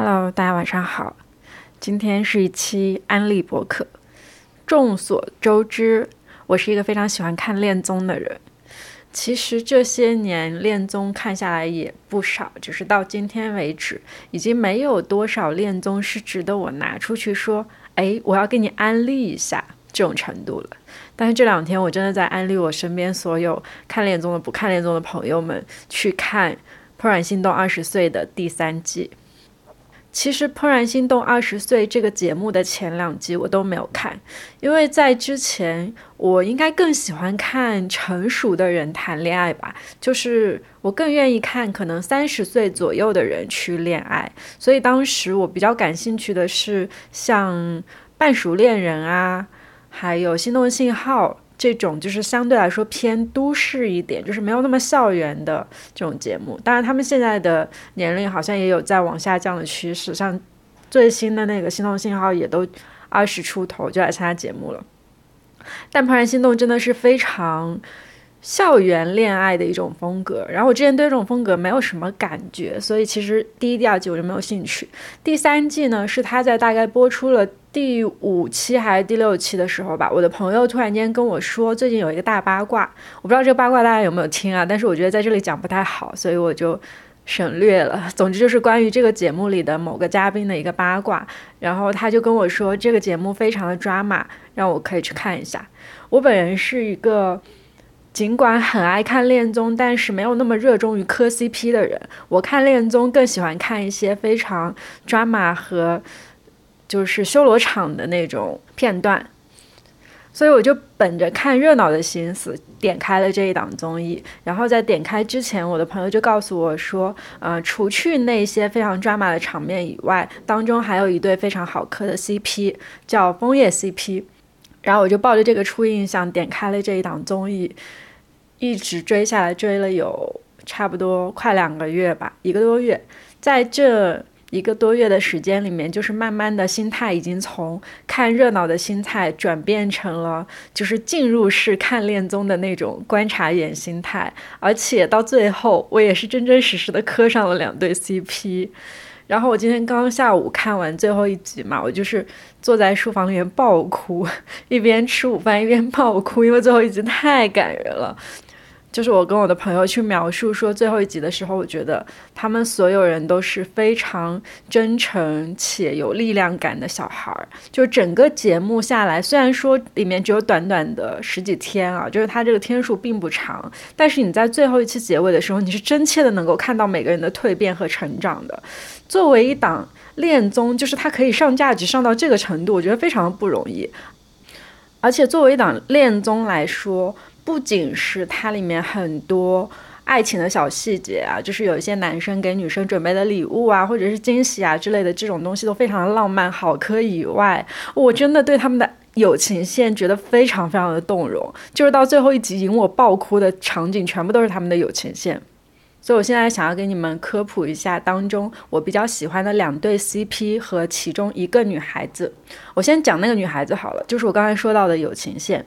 Hello，大家晚上好。今天是一期安利博客。众所周知，我是一个非常喜欢看恋综的人。其实这些年恋综看下来也不少，只是到今天为止，已经没有多少恋综是值得我拿出去说，哎，我要给你安利一下这种程度了。但是这两天我真的在安利我身边所有看恋综的、不看恋综的朋友们去看《怦然心动二十岁》的第三季。其实《怦然心动二十岁》这个节目的前两集我都没有看，因为在之前我应该更喜欢看成熟的人谈恋爱吧，就是我更愿意看可能三十岁左右的人去恋爱，所以当时我比较感兴趣的是像《半熟恋人》啊，还有《心动信号》。这种就是相对来说偏都市一点，就是没有那么校园的这种节目。当然，他们现在的年龄好像也有在往下降的趋势，像最新的那个《心动信号》也都二十出头就来参加节目了。但《怦然心动》真的是非常。校园恋爱的一种风格，然后我之前对这种风格没有什么感觉，所以其实第一、第二季我就没有兴趣。第三季呢，是他在大概播出了第五期还是第六期的时候吧，我的朋友突然间跟我说，最近有一个大八卦，我不知道这个八卦大家有没有听啊，但是我觉得在这里讲不太好，所以我就省略了。总之就是关于这个节目里的某个嘉宾的一个八卦，然后他就跟我说这个节目非常的抓马，让我可以去看一下。我本人是一个。尽管很爱看恋综，但是没有那么热衷于磕 CP 的人。我看恋综更喜欢看一些非常 drama 和就是修罗场的那种片段，所以我就本着看热闹的心思点开了这一档综艺。然后在点开之前，我的朋友就告诉我说，呃，除去那些非常 drama 的场面以外，当中还有一对非常好磕的 CP，叫枫叶 CP。然后我就抱着这个初印象点开了这一档综艺。一直追下来，追了有差不多快两个月吧，一个多月。在这一个多月的时间里面，就是慢慢的心态已经从看热闹的心态转变成了就是进入式看恋综的那种观察员心态，而且到最后，我也是真真实实的磕上了两对 CP。然后我今天刚下午看完最后一集嘛，我就是坐在书房里面爆哭，一边吃午饭一边爆哭，因为最后一集太感人了。就是我跟我的朋友去描述说最后一集的时候，我觉得他们所有人都是非常真诚且有力量感的小孩儿。就整个节目下来，虽然说里面只有短短的十几天啊，就是它这个天数并不长，但是你在最后一期结尾的时候，你是真切的能够看到每个人的蜕变和成长的。作为一档恋综，就是它可以上价值上到这个程度，我觉得非常不容易。而且作为一档恋综来说，不仅是它里面很多爱情的小细节啊，就是有一些男生给女生准备的礼物啊，或者是惊喜啊之类的这种东西都非常的浪漫好磕。以外，我真的对他们的友情线觉得非常非常的动容，就是到最后一集引我爆哭的场景，全部都是他们的友情线。所以我现在想要给你们科普一下当中我比较喜欢的两对 CP 和其中一个女孩子。我先讲那个女孩子好了，就是我刚才说到的友情线，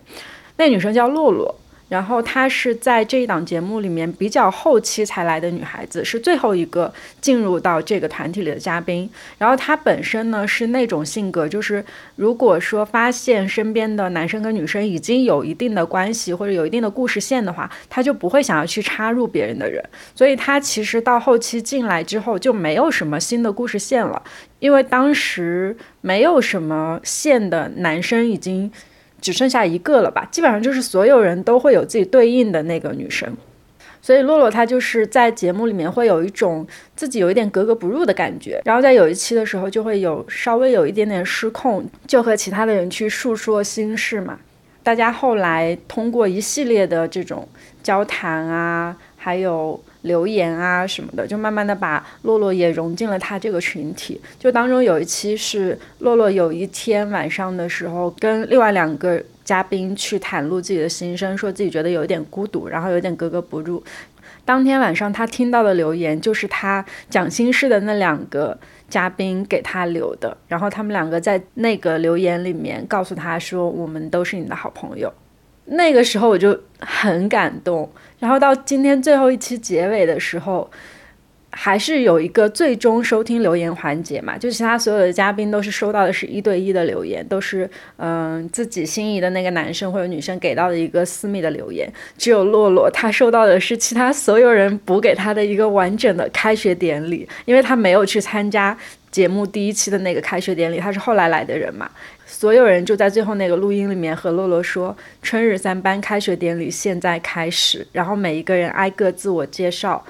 那女生叫洛洛。然后她是在这一档节目里面比较后期才来的女孩子，是最后一个进入到这个团体里的嘉宾。然后她本身呢是那种性格，就是如果说发现身边的男生跟女生已经有一定的关系或者有一定的故事线的话，她就不会想要去插入别人的人。所以她其实到后期进来之后就没有什么新的故事线了，因为当时没有什么线的男生已经。只剩下一个了吧，基本上就是所有人都会有自己对应的那个女生，所以洛洛她就是在节目里面会有一种自己有一点格格不入的感觉，然后在有一期的时候就会有稍微有一点点失控，就和其他的人去诉说心事嘛。大家后来通过一系列的这种交谈啊，还有。留言啊什么的，就慢慢的把洛洛也融进了他这个群体。就当中有一期是洛洛有一天晚上的时候，跟另外两个嘉宾去袒露自己的心声，说自己觉得有点孤独，然后有点格格不入。当天晚上他听到的留言，就是他讲心事的那两个嘉宾给他留的，然后他们两个在那个留言里面告诉他说：“我们都是你的好朋友。”那个时候我就很感动。然后到今天最后一期结尾的时候，还是有一个最终收听留言环节嘛，就其他所有的嘉宾都是收到的是一对一的留言，都是嗯自己心仪的那个男生或者女生给到的一个私密的留言，只有洛洛他收到的是其他所有人补给他的一个完整的开学典礼，因为他没有去参加节目第一期的那个开学典礼，他是后来来的人嘛，所有人就在最后那个录音里面和洛洛说春日三班开学典礼现在开始，然后每一个人挨个自我介绍。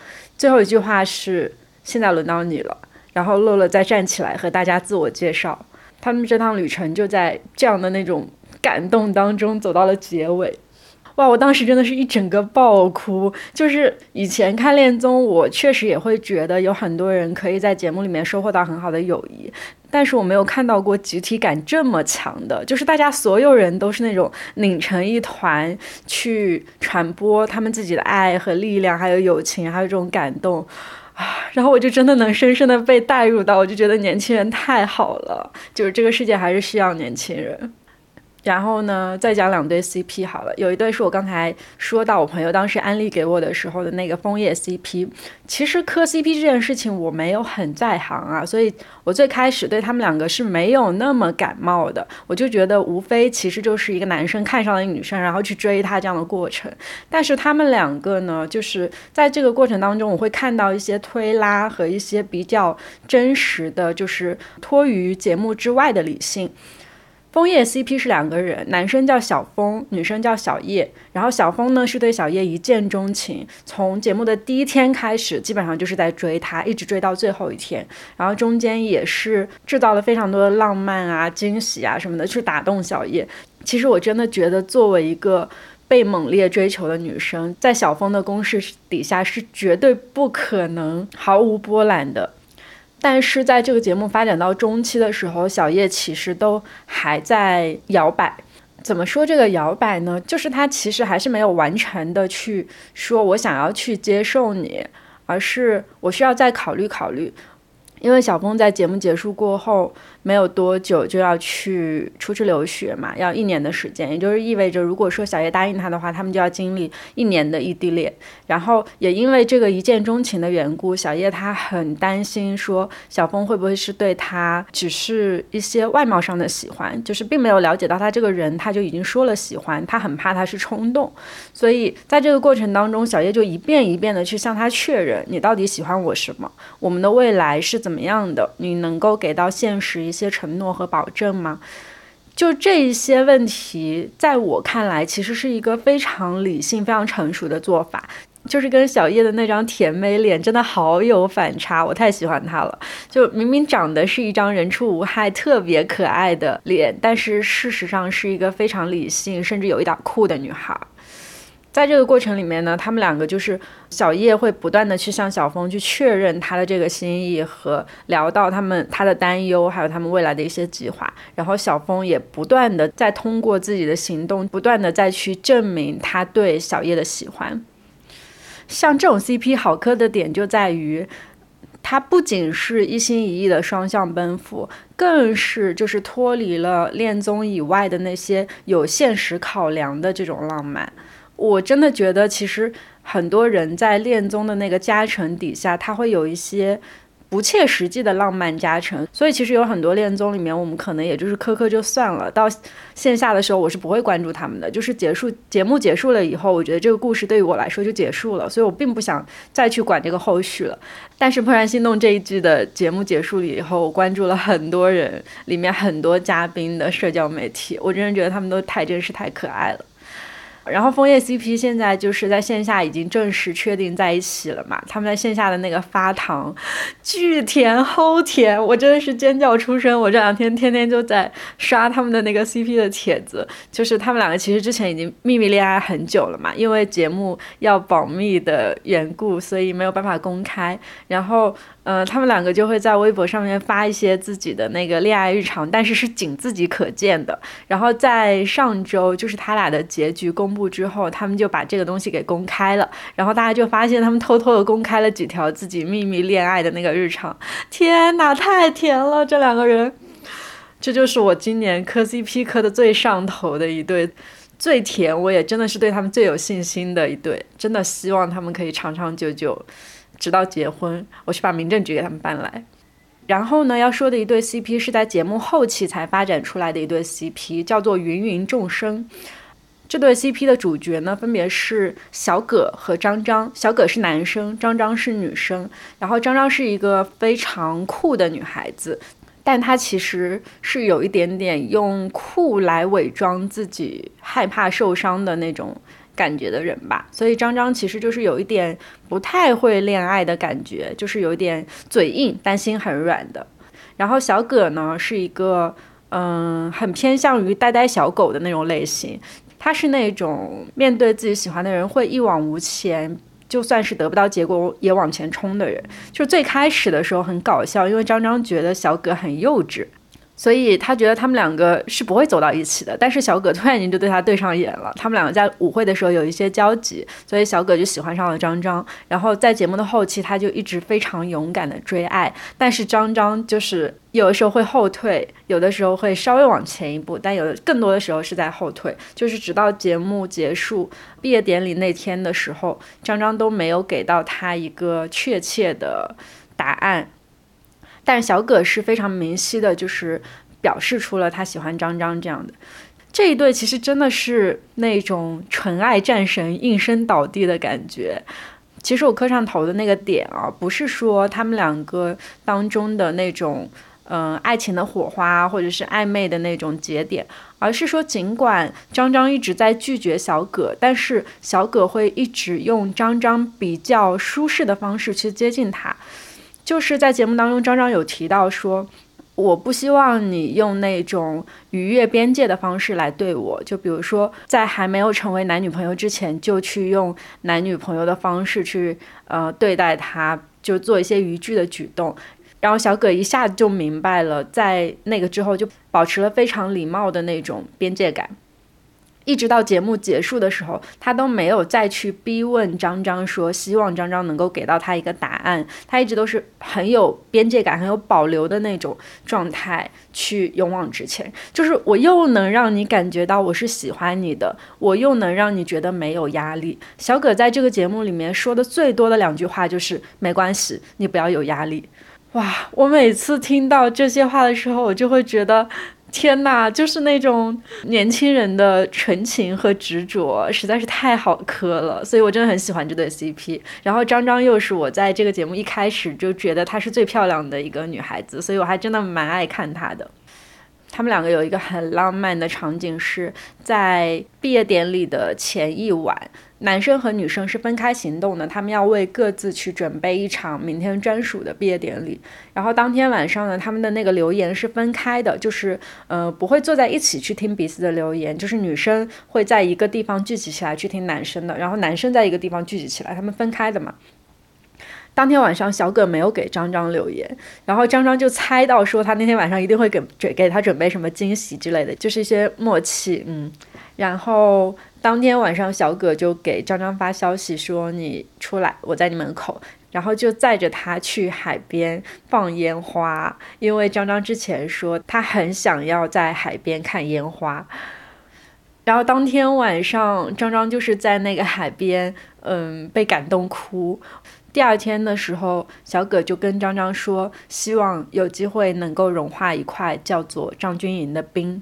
最后一句话是：“现在轮到你了。”然后乐乐再站起来和大家自我介绍。他们这趟旅程就在这样的那种感动当中走到了结尾。哇！我当时真的是一整个爆哭。就是以前看恋综，我确实也会觉得有很多人可以在节目里面收获到很好的友谊。但是我没有看到过集体感这么强的，就是大家所有人都是那种拧成一团去传播他们自己的爱和力量，还有友情，还有这种感动啊！然后我就真的能深深的被带入到，我就觉得年轻人太好了，就是这个世界还是需要年轻人。然后呢，再讲两对 CP 好了。有一对是我刚才说到我朋友当时安利给我的时候的那个枫叶 CP。其实磕 CP 这件事情我没有很在行啊，所以我最开始对他们两个是没有那么感冒的。我就觉得无非其实就是一个男生看上了一个女生，然后去追她这样的过程。但是他们两个呢，就是在这个过程当中，我会看到一些推拉和一些比较真实的，就是脱于节目之外的理性。枫叶 CP 是两个人，男生叫小枫，女生叫小叶。然后小枫呢是对小叶一见钟情，从节目的第一天开始，基本上就是在追她，一直追到最后一天。然后中间也是制造了非常多的浪漫啊、惊喜啊什么的，去打动小叶。其实我真的觉得，作为一个被猛烈追求的女生，在小枫的攻势底下是绝对不可能毫无波澜的。但是在这个节目发展到中期的时候，小叶其实都还在摇摆。怎么说这个摇摆呢？就是他其实还是没有完全的去说我想要去接受你，而是我需要再考虑考虑。因为小峰在节目结束过后。没有多久就要去出去留学嘛，要一年的时间，也就是意味着，如果说小叶答应他的话，他们就要经历一年的异地恋。然后也因为这个一见钟情的缘故，小叶他很担心说小峰会不会是对他只是一些外貌上的喜欢，就是并没有了解到他这个人，他就已经说了喜欢，他很怕他是冲动。所以在这个过程当中，小叶就一遍一遍的去向他确认，你到底喜欢我什么？我们的未来是怎怎么样的？你能够给到现实？一些承诺和保证吗？就这一些问题，在我看来，其实是一个非常理性、非常成熟的做法。就是跟小叶的那张甜美脸真的好有反差，我太喜欢她了。就明明长得是一张人畜无害、特别可爱的脸，但是事实上是一个非常理性，甚至有一点酷的女孩。在这个过程里面呢，他们两个就是小叶会不断的去向小峰去确认他的这个心意和聊到他们他的担忧，还有他们未来的一些计划。然后小峰也不断的在通过自己的行动，不断的再去证明他对小叶的喜欢。像这种 CP 好磕的点就在于，他不仅是一心一意的双向奔赴，更是就是脱离了恋综以外的那些有现实考量的这种浪漫。我真的觉得，其实很多人在恋综的那个加成底下，他会有一些不切实际的浪漫加成。所以，其实有很多恋综里面，我们可能也就是磕磕就算了。到线下的时候，我是不会关注他们的。就是结束节目结束了以后，我觉得这个故事对于我来说就结束了，所以我并不想再去管这个后续了。但是《怦然心动》这一季的节目结束了以后，我关注了很多人，里面很多嘉宾的社交媒体，我真的觉得他们都太真实、太可爱了。然后枫叶 CP 现在就是在线下已经正式确定在一起了嘛？他们在线下的那个发糖，巨甜齁甜，我真的是尖叫出声。我这两天天天就在刷他们的那个 CP 的帖子，就是他们两个其实之前已经秘密恋爱很久了嘛，因为节目要保密的缘故，所以没有办法公开。然后。嗯，他们两个就会在微博上面发一些自己的那个恋爱日常，但是是仅自己可见的。然后在上周，就是他俩的结局公公布之后，他们就把这个东西给公开了。然后大家就发现他们偷偷的公开了几条自己秘密恋爱的那个日常。天哪，太甜了，这两个人，这就是我今年磕 CP 磕的最上头的一对，最甜，我也真的是对他们最有信心的一对，真的希望他们可以长长久久。直到结婚，我去把民政局给他们搬来。然后呢，要说的一对 CP 是在节目后期才发展出来的一对 CP，叫做芸芸众生。这对 CP 的主角呢，分别是小葛和张张。小葛是男生，张张是女生。然后张张是一个非常酷的女孩子，但她其实是有一点点用酷来伪装自己害怕受伤的那种感觉的人吧。所以张张其实就是有一点不太会恋爱的感觉，就是有点嘴硬，但心很软的。然后小葛呢，是一个嗯，很偏向于呆呆小狗的那种类型。他是那种面对自己喜欢的人会一往无前，就算是得不到结果也往前冲的人。就最开始的时候很搞笑，因为张张觉得小葛很幼稚。所以他觉得他们两个是不会走到一起的，但是小葛突然间就对他对上眼了。他们两个在舞会的时候有一些交集，所以小葛就喜欢上了张张。然后在节目的后期，他就一直非常勇敢的追爱，但是张张就是有的时候会后退，有的时候会稍微往前一步，但有的更多的时候是在后退。就是直到节目结束、毕业典礼那天的时候，张张都没有给到他一个确切的答案。但是小葛是非常明晰的，就是表示出了他喜欢张张这样的这一对，其实真的是那种纯爱战神应声倒地的感觉。其实我磕上头的那个点啊，不是说他们两个当中的那种嗯爱情的火花，或者是暧昧的那种节点，而是说尽管张张一直在拒绝小葛，但是小葛会一直用张张比较舒适的方式去接近他。就是在节目当中，张张有提到说，我不希望你用那种逾越边界的方式来对我，就比如说在还没有成为男女朋友之前，就去用男女朋友的方式去呃对待他，就做一些逾矩的举动。然后小葛一下子就明白了，在那个之后就保持了非常礼貌的那种边界感。一直到节目结束的时候，他都没有再去逼问张张，说希望张张能够给到他一个答案。他一直都是很有边界感、很有保留的那种状态去勇往直前。就是我又能让你感觉到我是喜欢你的，我又能让你觉得没有压力。小葛在这个节目里面说的最多的两句话就是“没关系，你不要有压力”。哇，我每次听到这些话的时候，我就会觉得。天呐，就是那种年轻人的纯情和执着，实在是太好磕了。所以我真的很喜欢这对 CP。然后张张又是我在这个节目一开始就觉得她是最漂亮的一个女孩子，所以我还真的蛮爱看她的。他们两个有一个很浪漫的场景，是在毕业典礼的前一晚，男生和女生是分开行动的，他们要为各自去准备一场明天专属的毕业典礼。然后当天晚上呢，他们的那个留言是分开的，就是呃不会坐在一起去听彼此的留言，就是女生会在一个地方聚集起来去听男生的，然后男生在一个地方聚集起来，他们分开的嘛。当天晚上，小葛没有给张张留言，然后张张就猜到说他那天晚上一定会给准给他准备什么惊喜之类的，就是一些默契，嗯。然后当天晚上，小葛就给张张发消息说：“你出来，我在你门口。”然后就载着他去海边放烟花，因为张张之前说他很想要在海边看烟花。然后当天晚上，张张就是在那个海边，嗯，被感动哭。第二天的时候，小葛就跟张张说，希望有机会能够融化一块叫做张军营的冰，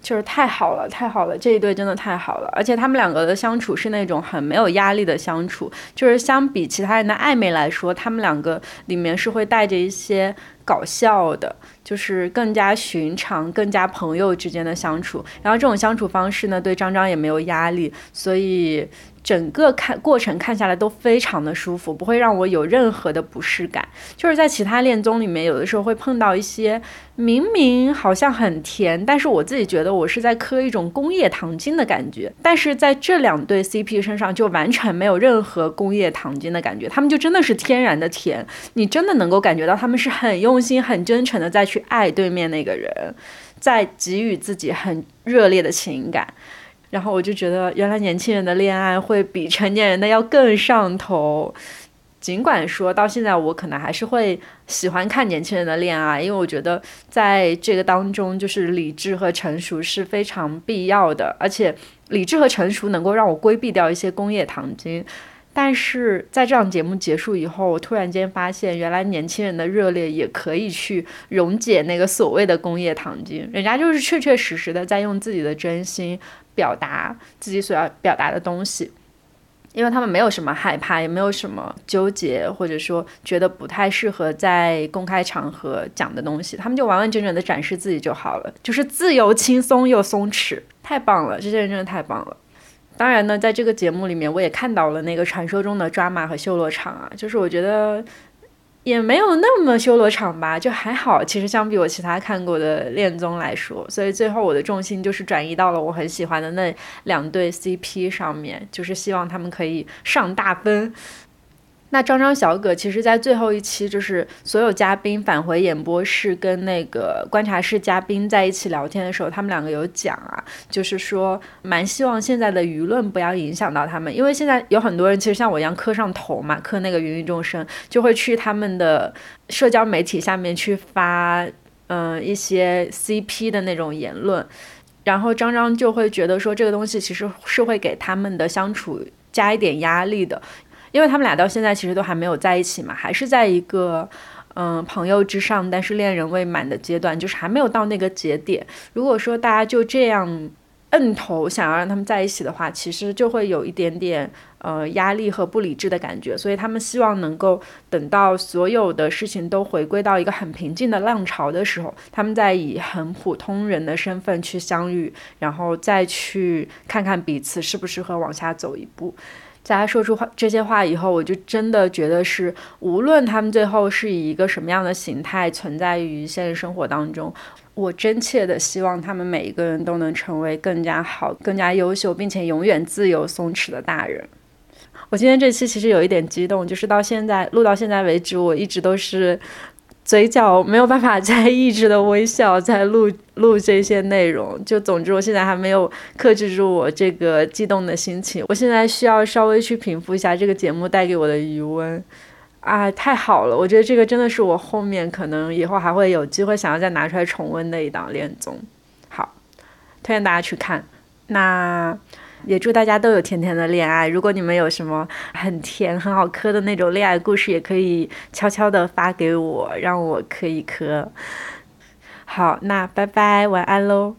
就是太好了，太好了，这一对真的太好了，而且他们两个的相处是那种很没有压力的相处，就是相比其他人的暧昧来说，他们两个里面是会带着一些搞笑的，就是更加寻常、更加朋友之间的相处，然后这种相处方式呢，对张张也没有压力，所以。整个看过程看下来都非常的舒服，不会让我有任何的不适感。就是在其他恋综里面，有的时候会碰到一些明明好像很甜，但是我自己觉得我是在磕一种工业糖精的感觉。但是在这两对 CP 身上就完全没有任何工业糖精的感觉，他们就真的是天然的甜，你真的能够感觉到他们是很用心、很真诚的在去爱对面那个人，在给予自己很热烈的情感。然后我就觉得，原来年轻人的恋爱会比成年人的要更上头。尽管说到现在，我可能还是会喜欢看年轻人的恋爱，因为我觉得在这个当中，就是理智和成熟是非常必要的，而且理智和成熟能够让我规避掉一些工业糖精。但是在这档节目结束以后，我突然间发现，原来年轻人的热烈也可以去溶解那个所谓的工业糖精，人家就是确确实实的在用自己的真心表达自己所要表达的东西，因为他们没有什么害怕，也没有什么纠结，或者说觉得不太适合在公开场合讲的东西，他们就完完整整的展示自己就好了，就是自由、轻松又松弛，太棒了，这些人真的太棒了。当然呢，在这个节目里面，我也看到了那个传说中的抓马和修罗场啊，就是我觉得也没有那么修罗场吧，就还好。其实相比我其他看过的恋综来说，所以最后我的重心就是转移到了我很喜欢的那两对 CP 上面，就是希望他们可以上大分。那张张小葛其实，在最后一期，就是所有嘉宾返回演播室跟那个观察室嘉宾在一起聊天的时候，他们两个有讲啊，就是说蛮希望现在的舆论不要影响到他们，因为现在有很多人其实像我一样磕上头嘛，磕那个芸芸众生，就会去他们的社交媒体下面去发，嗯，一些 CP 的那种言论，然后张张就会觉得说这个东西其实是会给他们的相处加一点压力的。因为他们俩到现在其实都还没有在一起嘛，还是在一个嗯朋友之上，但是恋人未满的阶段，就是还没有到那个节点。如果说大家就这样摁头想要让他们在一起的话，其实就会有一点点呃压力和不理智的感觉。所以他们希望能够等到所有的事情都回归到一个很平静的浪潮的时候，他们再以很普通人的身份去相遇，然后再去看看彼此适不适合往下走一步。在他说出话这些话以后，我就真的觉得是，无论他们最后是以一个什么样的形态存在于现实生活当中，我真切的希望他们每一个人都能成为更加好、更加优秀，并且永远自由松弛的大人。我今天这期其实有一点激动，就是到现在录到现在为止，我一直都是。嘴角没有办法再抑制的微笑，在录录这些内容。就总之，我现在还没有克制住我这个激动的心情。我现在需要稍微去平复一下这个节目带给我的余温。啊，太好了！我觉得这个真的是我后面可能以后还会有机会想要再拿出来重温的一档恋综。好，推荐大家去看。那。也祝大家都有甜甜的恋爱。如果你们有什么很甜、很好磕的那种恋爱故事，也可以悄悄的发给我，让我可以磕。好，那拜拜，晚安喽。